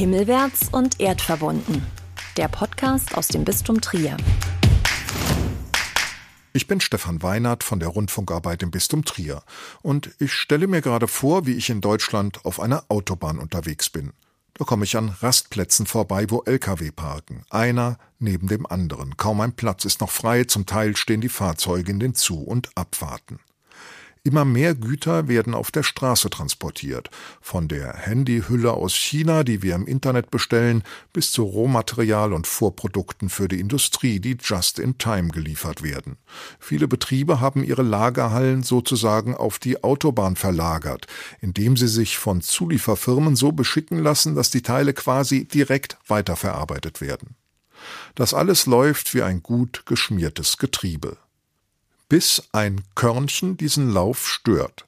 Himmelwärts und erdverbunden. Der Podcast aus dem Bistum Trier. Ich bin Stefan Weinert von der Rundfunkarbeit im Bistum Trier und ich stelle mir gerade vor, wie ich in Deutschland auf einer Autobahn unterwegs bin. Da komme ich an Rastplätzen vorbei, wo Lkw parken, einer neben dem anderen. Kaum ein Platz ist noch frei, zum Teil stehen die Fahrzeuge in den Zu- und Abfahrten. Immer mehr Güter werden auf der Straße transportiert. Von der Handyhülle aus China, die wir im Internet bestellen, bis zu Rohmaterial und Vorprodukten für die Industrie, die just in time geliefert werden. Viele Betriebe haben ihre Lagerhallen sozusagen auf die Autobahn verlagert, indem sie sich von Zulieferfirmen so beschicken lassen, dass die Teile quasi direkt weiterverarbeitet werden. Das alles läuft wie ein gut geschmiertes Getriebe bis ein Körnchen diesen Lauf stört.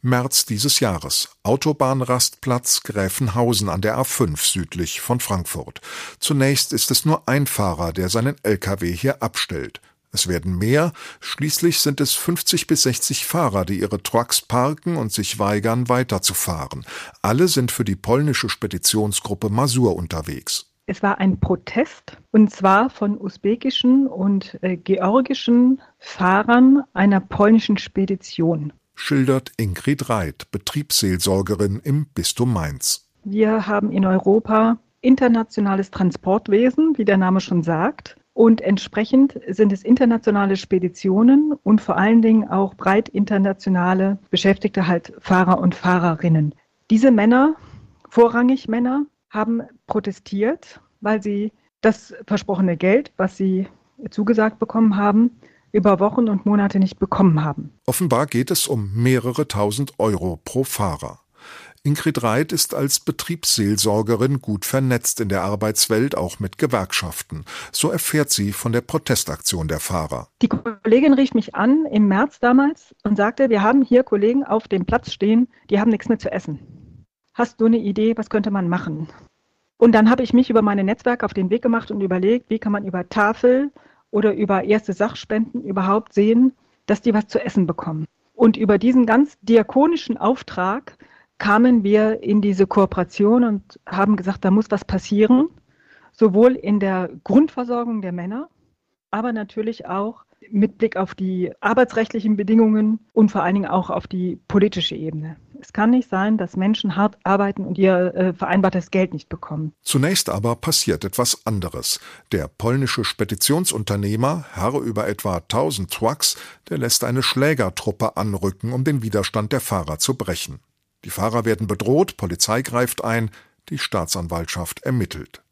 März dieses Jahres. Autobahnrastplatz Gräfenhausen an der A5 südlich von Frankfurt. Zunächst ist es nur ein Fahrer, der seinen LKW hier abstellt. Es werden mehr, schließlich sind es 50 bis 60 Fahrer, die ihre Trucks parken und sich weigern, weiterzufahren. Alle sind für die polnische Speditionsgruppe Masur unterwegs. Es war ein Protest und zwar von usbekischen und äh, georgischen Fahrern einer polnischen Spedition. Schildert Ingrid Reit, Betriebsseelsorgerin im Bistum Mainz. Wir haben in Europa internationales Transportwesen, wie der Name schon sagt. Und entsprechend sind es internationale Speditionen und vor allen Dingen auch breit internationale Beschäftigte, halt Fahrer und Fahrerinnen. Diese Männer, vorrangig Männer, haben protestiert, weil sie das versprochene Geld, was sie zugesagt bekommen haben, über Wochen und Monate nicht bekommen haben. Offenbar geht es um mehrere tausend Euro pro Fahrer. Ingrid Reit ist als Betriebsseelsorgerin gut vernetzt in der Arbeitswelt, auch mit Gewerkschaften. So erfährt sie von der Protestaktion der Fahrer. Die Kollegin rief mich an im März damals und sagte, wir haben hier Kollegen auf dem Platz stehen, die haben nichts mehr zu essen. Hast du eine Idee, was könnte man machen? Und dann habe ich mich über meine Netzwerke auf den Weg gemacht und überlegt, wie kann man über Tafel oder über erste Sachspenden überhaupt sehen, dass die was zu essen bekommen. Und über diesen ganz diakonischen Auftrag kamen wir in diese Kooperation und haben gesagt, da muss was passieren, sowohl in der Grundversorgung der Männer, aber natürlich auch mit Blick auf die arbeitsrechtlichen Bedingungen und vor allen Dingen auch auf die politische Ebene. Es kann nicht sein, dass Menschen hart arbeiten und ihr äh, vereinbartes Geld nicht bekommen. Zunächst aber passiert etwas anderes. Der polnische Speditionsunternehmer, Herr über etwa 1000 Trucks, der lässt eine Schlägertruppe anrücken, um den Widerstand der Fahrer zu brechen. Die Fahrer werden bedroht, Polizei greift ein, die Staatsanwaltschaft ermittelt.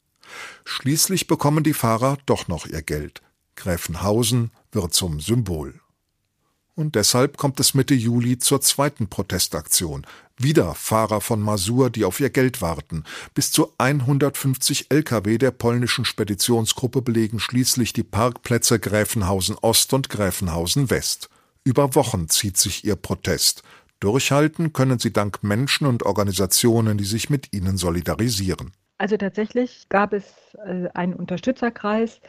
Schließlich bekommen die Fahrer doch noch ihr Geld. Gräfenhausen wird zum Symbol. Und deshalb kommt es Mitte Juli zur zweiten Protestaktion. Wieder Fahrer von Masur, die auf ihr Geld warten. Bis zu 150 Lkw der polnischen Speditionsgruppe belegen schließlich die Parkplätze Gräfenhausen Ost und Gräfenhausen West. Über Wochen zieht sich ihr Protest. Durchhalten können sie dank Menschen und Organisationen, die sich mit ihnen solidarisieren. Also tatsächlich gab es äh, einen Unterstützerkreis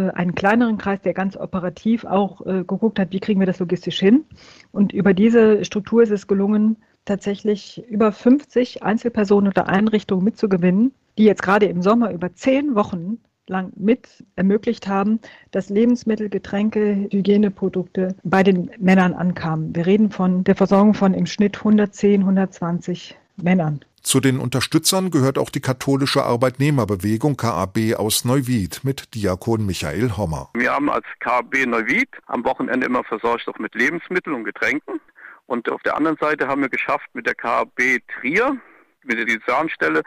einen kleineren Kreis, der ganz operativ auch äh, geguckt hat, wie kriegen wir das logistisch hin. Und über diese Struktur ist es gelungen, tatsächlich über 50 Einzelpersonen oder Einrichtungen mitzugewinnen, die jetzt gerade im Sommer über zehn Wochen lang mit ermöglicht haben, dass Lebensmittel, Getränke, Hygieneprodukte bei den Männern ankamen. Wir reden von der Versorgung von im Schnitt 110, 120 Männern. Zu den Unterstützern gehört auch die katholische Arbeitnehmerbewegung KAB aus Neuwied mit Diakon Michael Hommer. Wir haben als KAB Neuwied am Wochenende immer versorgt auch mit Lebensmitteln und Getränken. Und auf der anderen Seite haben wir geschafft, mit der KAB Trier, mit der Diözesanstelle,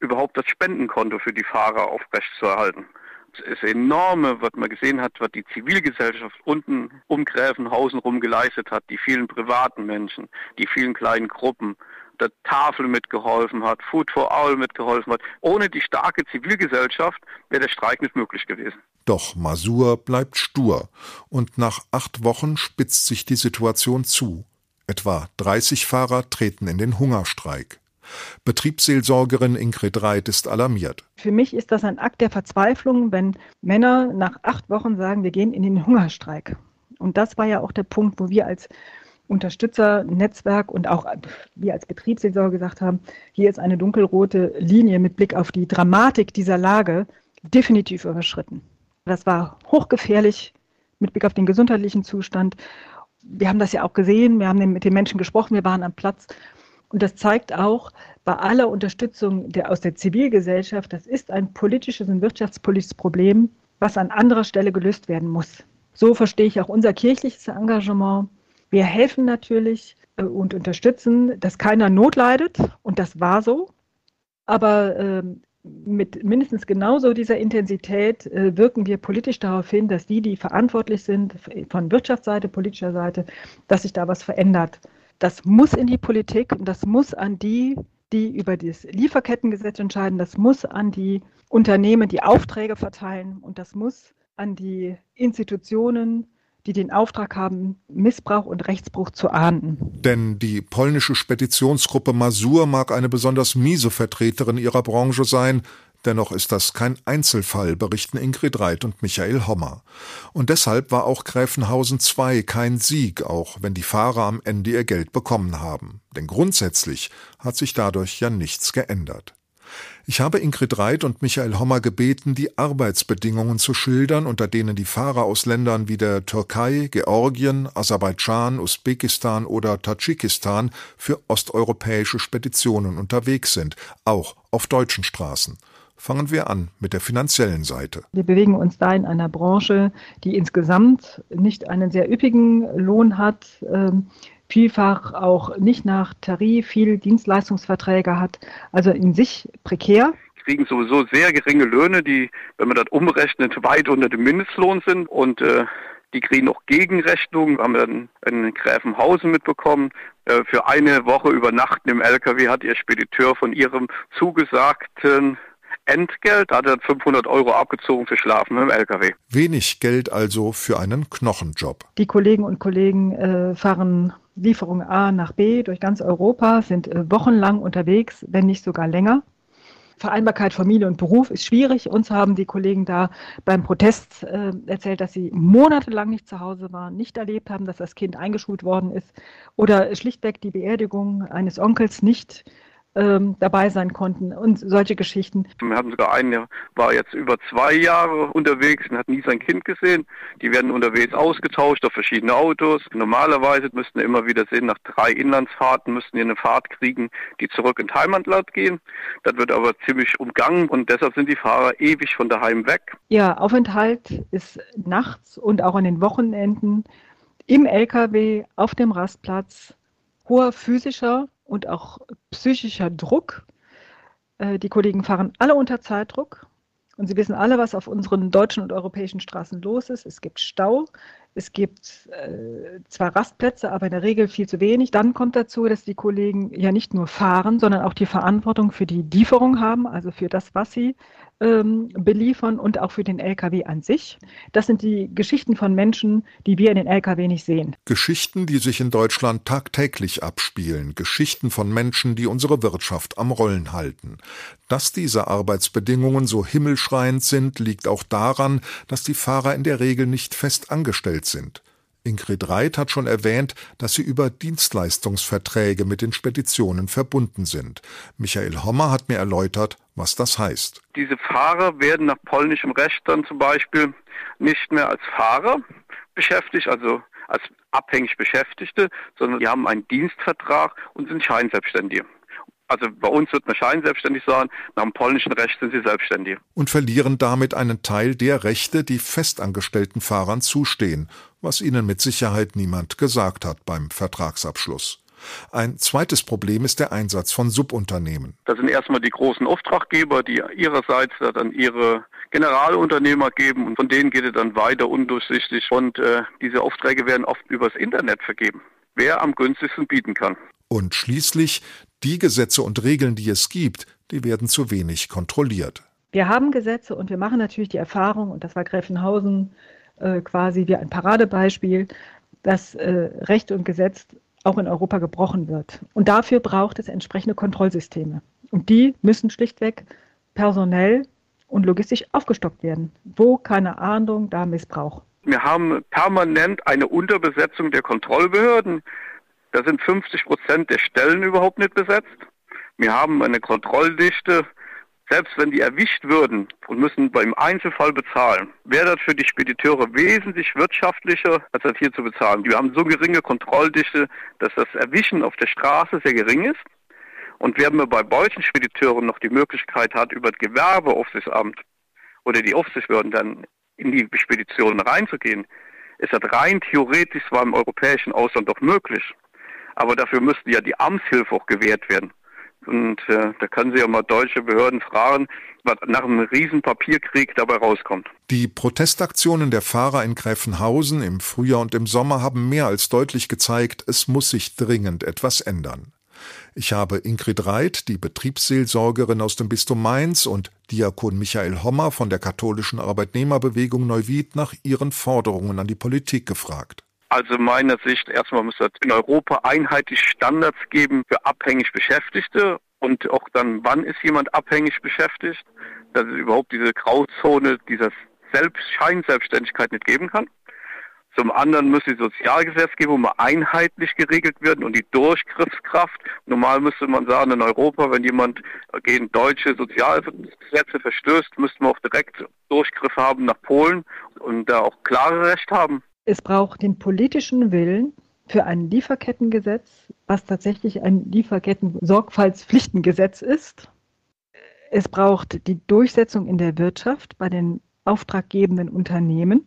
überhaupt das Spendenkonto für die Fahrer aufrechtzuerhalten. Das enorme, was man gesehen hat, was die Zivilgesellschaft unten um Gräfenhausen rum geleistet hat, die vielen privaten Menschen, die vielen kleinen Gruppen, der Tafel mitgeholfen hat, Food for All mitgeholfen hat. Ohne die starke Zivilgesellschaft wäre der Streik nicht möglich gewesen. Doch Masur bleibt stur und nach acht Wochen spitzt sich die Situation zu. Etwa 30 Fahrer treten in den Hungerstreik. Betriebsseelsorgerin Ingrid Reit ist alarmiert. Für mich ist das ein Akt der Verzweiflung, wenn Männer nach acht Wochen sagen, wir gehen in den Hungerstreik. Und das war ja auch der Punkt, wo wir als Unterstützernetzwerk und auch wir als Betriebsseelsorge gesagt haben, hier ist eine dunkelrote Linie mit Blick auf die Dramatik dieser Lage definitiv überschritten. Das war hochgefährlich mit Blick auf den gesundheitlichen Zustand. Wir haben das ja auch gesehen, wir haben mit den Menschen gesprochen, wir waren am Platz. Und das zeigt auch, bei aller Unterstützung der, aus der Zivilgesellschaft, das ist ein politisches und wirtschaftspolitisches Problem, was an anderer Stelle gelöst werden muss. So verstehe ich auch unser kirchliches Engagement. Wir helfen natürlich äh, und unterstützen, dass keiner Not leidet. Und das war so. Aber äh, mit mindestens genauso dieser Intensität äh, wirken wir politisch darauf hin, dass die, die verantwortlich sind, von Wirtschaftsseite, politischer Seite, dass sich da was verändert. Das muss in die Politik und das muss an die, die über das Lieferkettengesetz entscheiden, das muss an die Unternehmen, die Aufträge verteilen und das muss an die Institutionen, die den Auftrag haben, Missbrauch und Rechtsbruch zu ahnden. Denn die polnische Speditionsgruppe Masur mag eine besonders miese Vertreterin ihrer Branche sein, Dennoch ist das kein Einzelfall, berichten Ingrid Reit und Michael Hommer. Und deshalb war auch Gräfenhausen II kein Sieg, auch wenn die Fahrer am Ende ihr Geld bekommen haben. Denn grundsätzlich hat sich dadurch ja nichts geändert. Ich habe Ingrid Reit und Michael Hommer gebeten, die Arbeitsbedingungen zu schildern, unter denen die Fahrer aus Ländern wie der Türkei, Georgien, Aserbaidschan, Usbekistan oder Tadschikistan für osteuropäische Speditionen unterwegs sind, auch auf deutschen Straßen. Fangen wir an mit der finanziellen Seite. Wir bewegen uns da in einer Branche, die insgesamt nicht einen sehr üppigen Lohn hat. Ähm, vielfach auch nicht nach Tarif, viel Dienstleistungsverträge hat, also in sich prekär kriegen sowieso sehr geringe Löhne, die, wenn man das umrechnet, weit unter dem Mindestlohn sind und äh, die kriegen auch Gegenrechnungen. Haben wir dann in Gräfenhausen mitbekommen. Äh, für eine Woche übernachten im LKW hat ihr Spediteur von ihrem zugesagten Entgelt, hat er 500 Euro abgezogen für Schlafen im LKW. Wenig Geld also für einen Knochenjob. Die Kollegen und Kollegen äh, fahren Lieferung A nach B durch ganz Europa, sind äh, wochenlang unterwegs, wenn nicht sogar länger. Vereinbarkeit Familie und Beruf ist schwierig. Uns haben die Kollegen da beim Protest äh, erzählt, dass sie monatelang nicht zu Hause waren, nicht erlebt haben, dass das Kind eingeschult worden ist oder schlichtweg die Beerdigung eines Onkels nicht ähm, dabei sein konnten und solche Geschichten. Wir hatten sogar einen, der war jetzt über zwei Jahre unterwegs und hat nie sein Kind gesehen. Die werden unterwegs ausgetauscht auf verschiedene Autos. Normalerweise müssten immer wieder sehen, nach drei Inlandsfahrten müssten die eine Fahrt kriegen, die zurück ins Heimatland gehen. Das wird aber ziemlich umgangen und deshalb sind die Fahrer ewig von daheim weg. Ja, Aufenthalt ist nachts und auch an den Wochenenden im LKW auf dem Rastplatz hoher physischer und auch psychischer Druck. Äh, die Kollegen fahren alle unter Zeitdruck und sie wissen alle, was auf unseren deutschen und europäischen Straßen los ist. Es gibt Stau, es gibt äh, zwar Rastplätze, aber in der Regel viel zu wenig. Dann kommt dazu, dass die Kollegen ja nicht nur fahren, sondern auch die Verantwortung für die Lieferung haben, also für das, was sie ähm, beliefern und auch für den LKW an sich. Das sind die Geschichten von Menschen, die wir in den LKW nicht sehen. Geschichten, die sich in Deutschland tagtäglich abspielen. Geschichten von Menschen, die unsere Wirtschaft am Rollen halten. Dass diese Arbeitsbedingungen so himmelschreiend sind, liegt auch daran, dass die Fahrer in der Regel nicht fest angestellt sind. Ingrid Reit hat schon erwähnt, dass sie über Dienstleistungsverträge mit den Speditionen verbunden sind. Michael Hommer hat mir erläutert, was das heißt. Diese Fahrer werden nach polnischem Recht dann zum Beispiel nicht mehr als Fahrer beschäftigt, also als abhängig Beschäftigte, sondern die haben einen Dienstvertrag und sind Scheinselbstständige. Also bei uns wird man scheinselbstständig sein, nach dem polnischen Recht sind sie selbstständig. Und verlieren damit einen Teil der Rechte, die festangestellten Fahrern zustehen, was ihnen mit Sicherheit niemand gesagt hat beim Vertragsabschluss. Ein zweites Problem ist der Einsatz von Subunternehmen. Das sind erstmal die großen Auftraggeber, die ihrerseits dann ihre Generalunternehmer geben und von denen geht es dann weiter undurchsichtig und äh, diese Aufträge werden oft übers Internet vergeben. Wer am günstigsten bieten kann. Und schließlich die Gesetze und Regeln, die es gibt, die werden zu wenig kontrolliert. Wir haben Gesetze und wir machen natürlich die Erfahrung, und das war Gräfenhausen äh, quasi wie ein Paradebeispiel, dass äh, Recht und Gesetz auch in Europa gebrochen wird. Und dafür braucht es entsprechende Kontrollsysteme. Und die müssen schlichtweg personell und logistisch aufgestockt werden. Wo keine Ahndung, da Missbrauch. Wir haben permanent eine Unterbesetzung der Kontrollbehörden. Da sind 50 Prozent der Stellen überhaupt nicht besetzt. Wir haben eine Kontrolldichte, selbst wenn die erwischt würden und müssen beim Einzelfall bezahlen, wäre das für die Spediteure wesentlich wirtschaftlicher, als das hier zu bezahlen. Wir haben so geringe Kontrolldichte, dass das Erwischen auf der Straße sehr gering ist. Und wenn man bei solchen Spediteuren noch die Möglichkeit hat, über das Gewerbeaufsichtsamt oder die Aufsichtsbehörden dann in die Speditionen reinzugehen, ist das rein theoretisch zwar im europäischen Ausland doch möglich. Aber dafür müsste ja die Amtshilfe auch gewährt werden. Und äh, da können Sie ja mal deutsche Behörden fragen, was nach einem riesen Papierkrieg dabei rauskommt. Die Protestaktionen der Fahrer in Gräfenhausen im Frühjahr und im Sommer haben mehr als deutlich gezeigt, es muss sich dringend etwas ändern. Ich habe Ingrid Reit, die Betriebsseelsorgerin aus dem Bistum Mainz, und Diakon Michael Hommer von der katholischen Arbeitnehmerbewegung Neuwied nach ihren Forderungen an die Politik gefragt. Also meiner Sicht erstmal muss es in Europa einheitlich Standards geben für abhängig Beschäftigte und auch dann, wann ist jemand abhängig beschäftigt, dass es überhaupt diese Grauzone dieser Selbst Scheinselbstständigkeit nicht geben kann. Zum anderen muss die Sozialgesetzgebung mal einheitlich geregelt werden und die Durchgriffskraft. Normal müsste man sagen, in Europa, wenn jemand gegen deutsche Sozialgesetze verstößt, müsste man auch direkt Durchgriff haben nach Polen und da auch klare Recht haben. Es braucht den politischen Willen für ein Lieferkettengesetz, was tatsächlich ein Lieferketten-Sorgfaltspflichtengesetz ist. Es braucht die Durchsetzung in der Wirtschaft bei den auftraggebenden Unternehmen,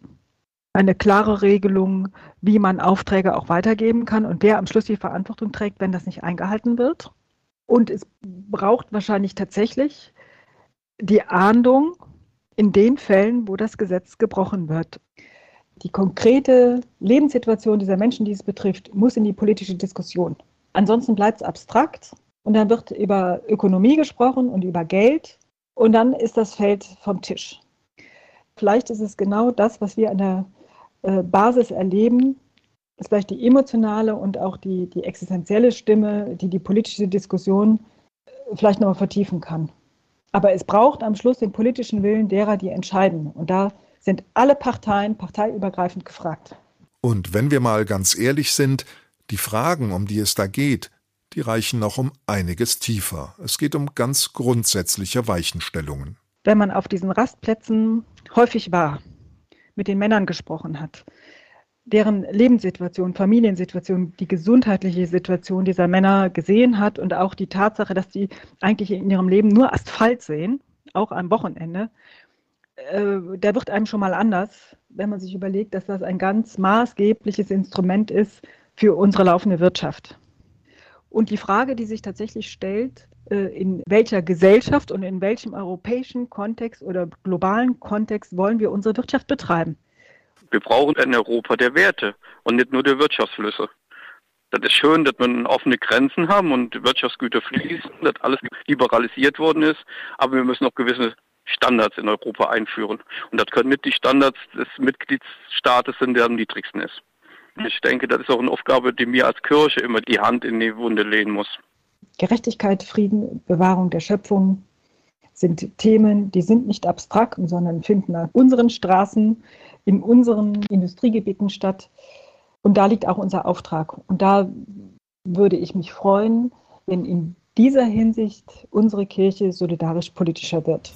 eine klare Regelung, wie man Aufträge auch weitergeben kann und wer am Schluss die Verantwortung trägt, wenn das nicht eingehalten wird. Und es braucht wahrscheinlich tatsächlich die Ahndung in den Fällen, wo das Gesetz gebrochen wird die konkrete Lebenssituation dieser Menschen, die es betrifft, muss in die politische Diskussion. Ansonsten bleibt es abstrakt und dann wird über Ökonomie gesprochen und über Geld und dann ist das Feld vom Tisch. Vielleicht ist es genau das, was wir an der äh, Basis erleben, ist vielleicht die emotionale und auch die, die existenzielle Stimme, die die politische Diskussion äh, vielleicht nochmal vertiefen kann. Aber es braucht am Schluss den politischen Willen derer, die entscheiden. Und da sind alle Parteien parteiübergreifend gefragt. Und wenn wir mal ganz ehrlich sind, die Fragen, um die es da geht, die reichen noch um einiges tiefer. Es geht um ganz grundsätzliche Weichenstellungen. Wenn man auf diesen Rastplätzen häufig war, mit den Männern gesprochen hat, deren Lebenssituation, Familiensituation, die gesundheitliche Situation dieser Männer gesehen hat und auch die Tatsache, dass sie eigentlich in ihrem Leben nur Asphalt sehen, auch am Wochenende, äh, der wird einem schon mal anders, wenn man sich überlegt, dass das ein ganz maßgebliches Instrument ist für unsere laufende Wirtschaft. Und die Frage, die sich tatsächlich stellt, äh, in welcher Gesellschaft und in welchem europäischen Kontext oder globalen Kontext wollen wir unsere Wirtschaft betreiben? Wir brauchen ein Europa der Werte und nicht nur der Wirtschaftsflüsse. Das ist schön, dass wir offene Grenzen haben und Wirtschaftsgüter fließen, dass alles liberalisiert worden ist, aber wir müssen auch gewisse Standards in Europa einführen. Und das können nicht die Standards des Mitgliedstaates sind, der am niedrigsten ist. Ich denke, das ist auch eine Aufgabe, die mir als Kirche immer die Hand in die Wunde legen muss. Gerechtigkeit, Frieden, Bewahrung der Schöpfung sind Themen, die sind nicht abstrakt, sondern finden an unseren Straßen, in unseren Industriegebieten statt. Und da liegt auch unser Auftrag. Und da würde ich mich freuen, wenn in dieser Hinsicht unsere Kirche solidarisch politischer wird.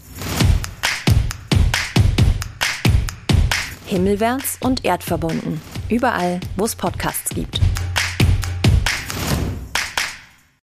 Himmelwärts und erdverbunden. Überall, wo es Podcasts gibt.